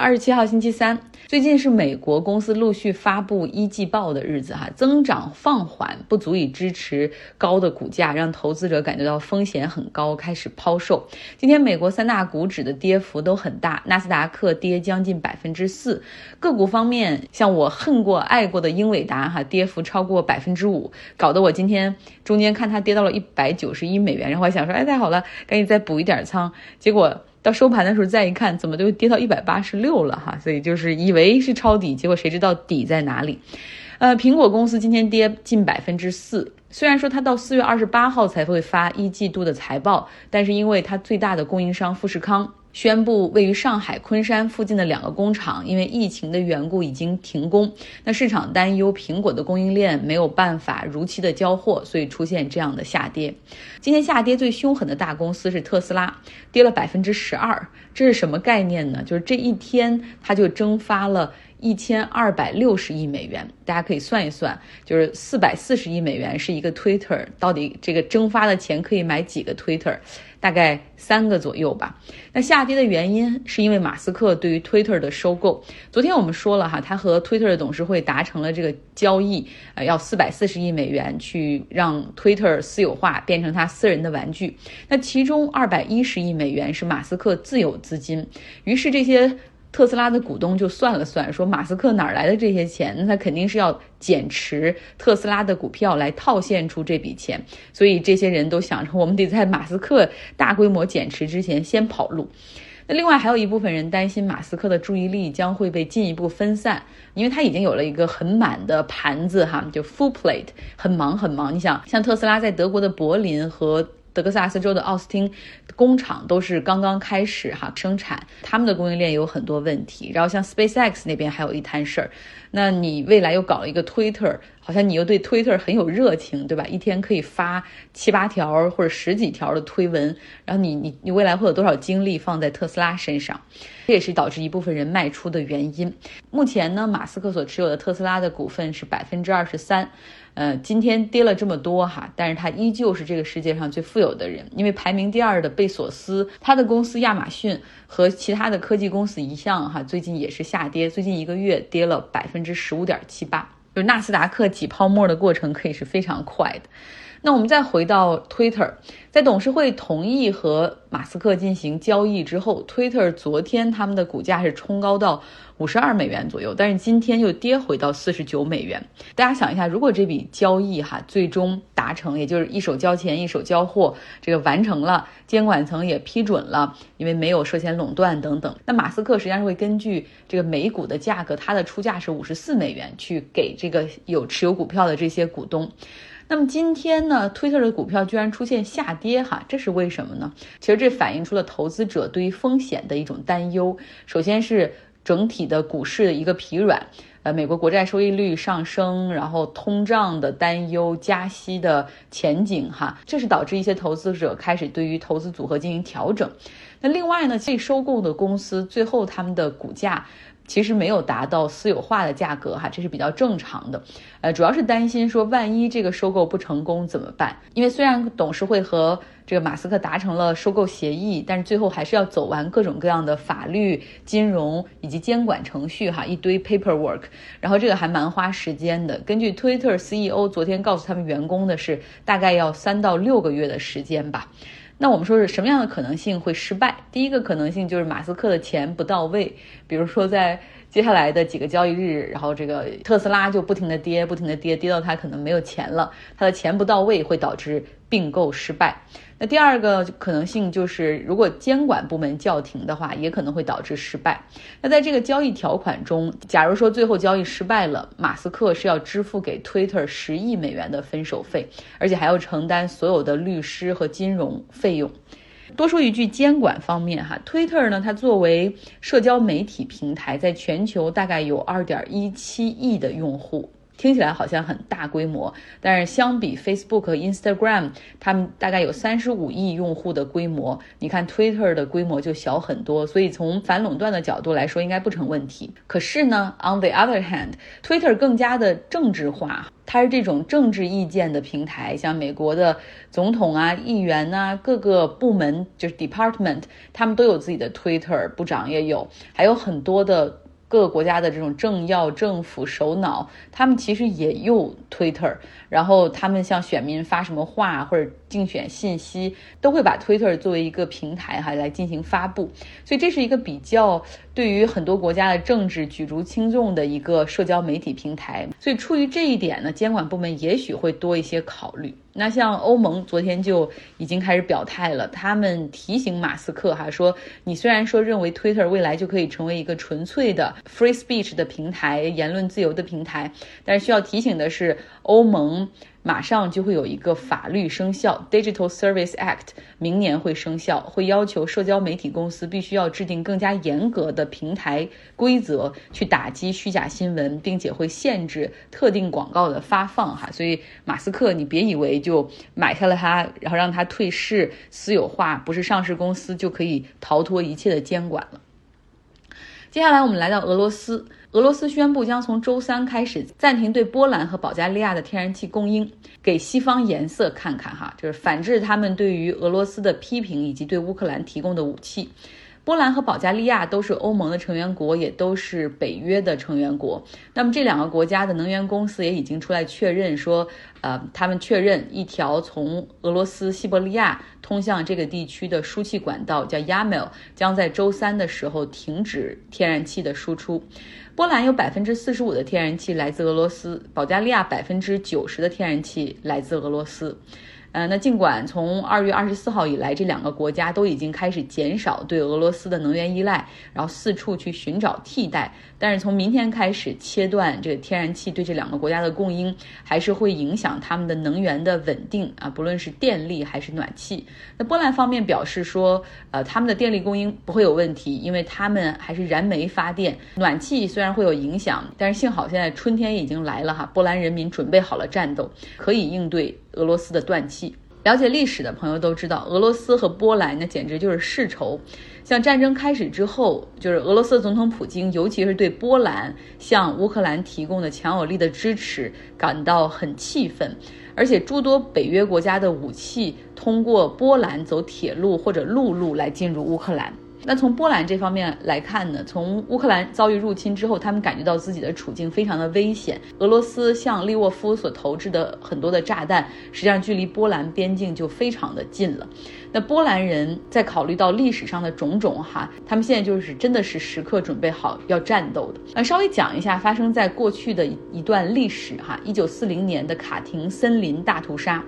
二十七号星期三，最近是美国公司陆续发布一季报的日子哈，增长放缓不足以支持高的股价，让投资者感觉到风险很高，开始抛售。今天美国三大股指的跌幅都很大，纳斯达克跌将近百分之四。个股方面，像我恨过爱过的英伟达哈，跌幅超过百分之五，搞得我今天中间看它跌到了一百九十一美元，然后我想说，哎，太好了，赶紧再补一点仓，结果。到收盘的时候再一看，怎么都跌到一百八十六了哈？所以就是以为是抄底，结果谁知道底在哪里？呃，苹果公司今天跌近百分之四。虽然说它到四月二十八号才会发一季度的财报，但是因为它最大的供应商富士康。宣布位于上海昆山附近的两个工厂因为疫情的缘故已经停工。那市场担忧苹果的供应链没有办法如期的交货，所以出现这样的下跌。今天下跌最凶狠的大公司是特斯拉，跌了百分之十二。这是什么概念呢？就是这一天它就蒸发了一千二百六十亿美元。大家可以算一算，就是四百四十亿美元是一个 Twitter，到底这个蒸发的钱可以买几个 Twitter？大概三个左右吧。那下跌的原因是因为马斯克对于 Twitter 的收购。昨天我们说了哈，他和 Twitter 的董事会达成了这个交易，呃，要四百四十亿美元去让 Twitter 私有化，变成他私人的玩具。那其中二百一十亿美元是马斯克自有资金。于是这些。特斯拉的股东就算了算，说马斯克哪来的这些钱？那他肯定是要减持特斯拉的股票来套现出这笔钱。所以这些人都想着，我们得在马斯克大规模减持之前先跑路。那另外还有一部分人担心马斯克的注意力将会被进一步分散，因为他已经有了一个很满的盘子哈，就 full plate，很忙很忙。你想，像特斯拉在德国的柏林和。德克萨斯州的奥斯汀工厂都是刚刚开始哈生产，他们的供应链有很多问题。然后像 SpaceX 那边还有一摊事儿，那你未来又搞了一个 Twitter，好像你又对 Twitter 很有热情，对吧？一天可以发七八条或者十几条的推文，然后你你你未来会有多少精力放在特斯拉身上？这也是导致一部分人卖出的原因。目前呢，马斯克所持有的特斯拉的股份是百分之二十三。呃，今天跌了这么多哈，但是他依旧是这个世界上最富有的人，因为排名第二的贝索斯，他的公司亚马逊和其他的科技公司一样哈，最近也是下跌，最近一个月跌了百分之十五点七八，就纳斯达克挤泡沫的过程可以是非常快的。那我们再回到 Twitter，在董事会同意和马斯克进行交易之后，Twitter 昨天他们的股价是冲高到五十二美元左右，但是今天又跌回到四十九美元。大家想一下，如果这笔交易哈最终达成，也就是一手交钱一手交货，这个完成了，监管层也批准了，因为没有涉嫌垄断等等，那马斯克实际上是会根据这个每股的价格，它的出价是五十四美元，去给这个有持有股票的这些股东。那么今天呢，Twitter 的股票居然出现下跌，哈，这是为什么呢？其实这反映出了投资者对于风险的一种担忧。首先是整体的股市的一个疲软，呃，美国国债收益率上升，然后通胀的担忧、加息的前景，哈，这是导致一些投资者开始对于投资组合进行调整。那另外呢，被收购的公司最后他们的股价。其实没有达到私有化的价格哈，这是比较正常的。呃，主要是担心说，万一这个收购不成功怎么办？因为虽然董事会和这个马斯克达成了收购协议，但是最后还是要走完各种各样的法律、金融以及监管程序哈，一堆 paperwork，然后这个还蛮花时间的。根据 Twitter CEO 昨天告诉他们员工的是，大概要三到六个月的时间吧。那我们说是什么样的可能性会失败？第一个可能性就是马斯克的钱不到位，比如说在接下来的几个交易日，然后这个特斯拉就不停的跌，不停的跌，跌到他可能没有钱了，他的钱不到位会导致并购失败。那第二个可能性就是，如果监管部门叫停的话，也可能会导致失败。那在这个交易条款中，假如说最后交易失败了，马斯克是要支付给 Twitter 十亿美元的分手费，而且还要承担所有的律师和金融费用。多说一句，监管方面哈，Twitter 呢，它作为社交媒体平台，在全球大概有二点一七亿的用户。听起来好像很大规模，但是相比 Facebook 和 Instagram，他们大概有三十五亿用户的规模，你看 Twitter 的规模就小很多，所以从反垄断的角度来说，应该不成问题。可是呢，on the other hand，Twitter 更加的政治化。它是这种政治意见的平台，像美国的总统啊、议员啊、各个部门就是 department，他们都有自己的 Twitter，部长也有，还有很多的各个国家的这种政要、政府首脑，他们其实也用 Twitter。然后他们向选民发什么话或者竞选信息，都会把 Twitter 作为一个平台哈来进行发布，所以这是一个比较对于很多国家的政治举足轻重的一个社交媒体平台。所以出于这一点呢，监管部门也许会多一些考虑。那像欧盟昨天就已经开始表态了，他们提醒马斯克哈说，你虽然说认为 Twitter 未来就可以成为一个纯粹的 free speech 的平台，言论自由的平台，但是需要提醒的是。欧盟马上就会有一个法律生效，Digital Service Act，明年会生效，会要求社交媒体公司必须要制定更加严格的平台规则，去打击虚假新闻，并且会限制特定广告的发放。哈，所以马斯克，你别以为就买下了它，然后让它退市私有化，不是上市公司就可以逃脱一切的监管了。接下来我们来到俄罗斯。俄罗斯宣布将从周三开始暂停对波兰和保加利亚的天然气供应，给西方颜色看看哈，就是反制他们对于俄罗斯的批评以及对乌克兰提供的武器。波兰和保加利亚都是欧盟的成员国，也都是北约的成员国。那么这两个国家的能源公司也已经出来确认说，呃，他们确认一条从俄罗斯西伯利亚通向这个地区的输气管道叫 Yamel，将在周三的时候停止天然气的输出。波兰有百分之四十五的天然气来自俄罗斯，保加利亚百分之九十的天然气来自俄罗斯。呃，那尽管从二月二十四号以来，这两个国家都已经开始减少对俄罗斯的能源依赖，然后四处去寻找替代，但是从明天开始切断这个天然气对这两个国家的供应，还是会影响他们的能源的稳定啊，不论是电力还是暖气。那波兰方面表示说，呃，他们的电力供应不会有问题，因为他们还是燃煤发电，暖气虽然会有影响，但是幸好现在春天已经来了哈，波兰人民准备好了战斗，可以应对。俄罗斯的断气，了解历史的朋友都知道，俄罗斯和波兰那简直就是世仇。像战争开始之后，就是俄罗斯总统普京，尤其是对波兰向乌克兰提供的强有力的支持感到很气愤，而且诸多北约国家的武器通过波兰走铁路或者陆路来进入乌克兰。那从波兰这方面来看呢，从乌克兰遭遇入侵之后，他们感觉到自己的处境非常的危险。俄罗斯向利沃夫所投掷的很多的炸弹，实际上距离波兰边境就非常的近了。那波兰人在考虑到历史上的种种哈，他们现在就是真的是时刻准备好要战斗的。那，稍微讲一下发生在过去的一段历史哈，一九四零年的卡廷森林大屠杀，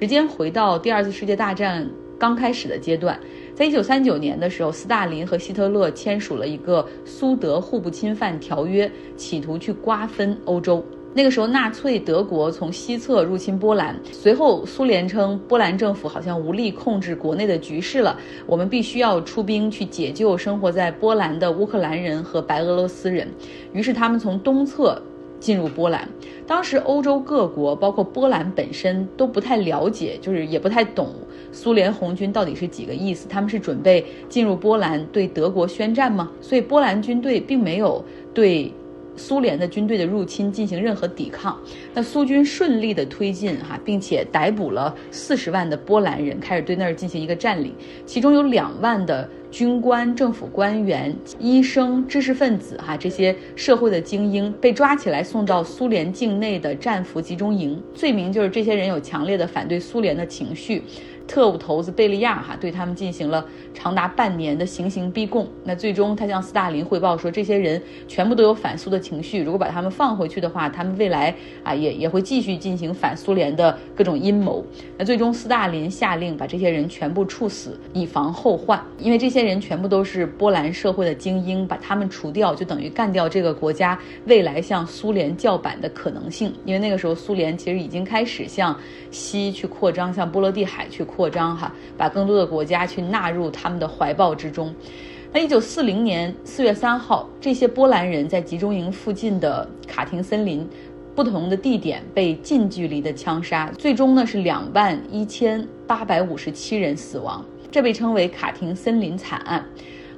时间回到第二次世界大战刚开始的阶段。在一九三九年的时候，斯大林和希特勒签署了一个苏德互不侵犯条约，企图去瓜分欧洲。那个时候，纳粹德国从西侧入侵波兰，随后苏联称波兰政府好像无力控制国内的局势了，我们必须要出兵去解救生活在波兰的乌克兰人和白俄罗斯人。于是他们从东侧。进入波兰，当时欧洲各国，包括波兰本身都不太了解，就是也不太懂苏联红军到底是几个意思。他们是准备进入波兰对德国宣战吗？所以波兰军队并没有对苏联的军队的入侵进行任何抵抗。那苏军顺利的推进哈，并且逮捕了四十万的波兰人，开始对那儿进行一个占领，其中有两万的。军官、政府官员、医生、知识分子，哈，这些社会的精英被抓起来，送到苏联境内的战俘集中营，罪名就是这些人有强烈的反对苏联的情绪。特务头子贝利亚哈对他们进行了长达半年的行刑逼供。那最终他向斯大林汇报说，这些人全部都有反苏的情绪，如果把他们放回去的话，他们未来啊也也会继续进行反苏联的各种阴谋。那最终斯大林下令把这些人全部处死，以防后患。因为这些人全部都是波兰社会的精英，把他们除掉就等于干掉这个国家未来向苏联叫板的可能性。因为那个时候苏联其实已经开始向西去扩张，向波罗的海去扩。扩张哈，把更多的国家去纳入他们的怀抱之中。那一九四零年四月三号，这些波兰人在集中营附近的卡廷森林不同的地点被近距离的枪杀，最终呢是两万一千八百五十七人死亡，这被称为卡廷森林惨案。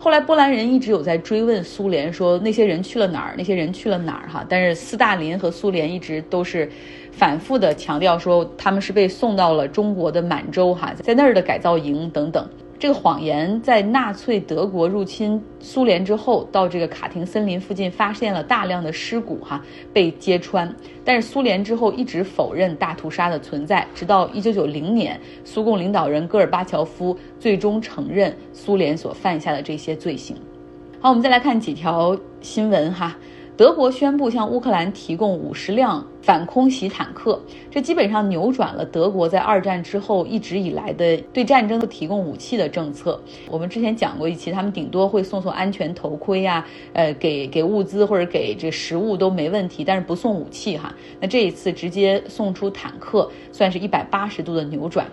后来波兰人一直有在追问苏联，说那些人去了哪儿？那些人去了哪儿？哈，但是斯大林和苏联一直都是反复的强调说他们是被送到了中国的满洲，哈，在那儿的改造营等等。这个谎言在纳粹德国入侵苏联之后，到这个卡廷森林附近发现了大量的尸骨，哈，被揭穿。但是苏联之后一直否认大屠杀的存在，直到一九九零年，苏共领导人戈尔巴乔夫最终承认苏联所犯下的这些罪行。好，我们再来看几条新闻，哈。德国宣布向乌克兰提供五十辆反空袭坦克，这基本上扭转了德国在二战之后一直以来的对战争提供武器的政策。我们之前讲过一期，他们顶多会送送安全头盔呀，呃，给给物资或者给这食物都没问题，但是不送武器哈。那这一次直接送出坦克，算是一百八十度的扭转。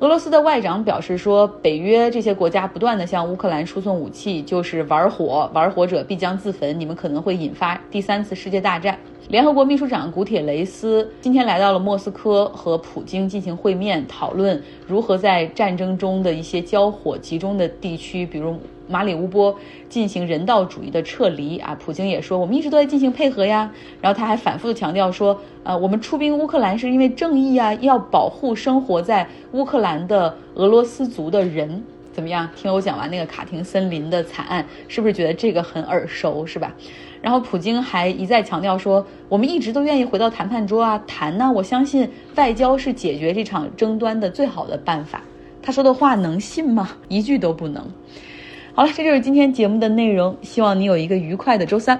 俄罗斯的外长表示说，北约这些国家不断的向乌克兰输送武器，就是玩火，玩火者必将自焚，你们可能会引发第三次世界大战。联合国秘书长古铁雷斯今天来到了莫斯科，和普京进行会面，讨论如何在战争中的一些交火集中的地区，比如马里乌波，进行人道主义的撤离。啊，普京也说，我们一直都在进行配合呀。然后他还反复的强调说，呃，我们出兵乌克兰是因为正义啊，要保护生活在乌克兰的俄罗斯族的人。怎么样？听我讲完那个卡廷森林的惨案，是不是觉得这个很耳熟，是吧？然后普京还一再强调说，我们一直都愿意回到谈判桌啊，谈呢。我相信外交是解决这场争端的最好的办法。他说的话能信吗？一句都不能。好了，这就是今天节目的内容，希望你有一个愉快的周三。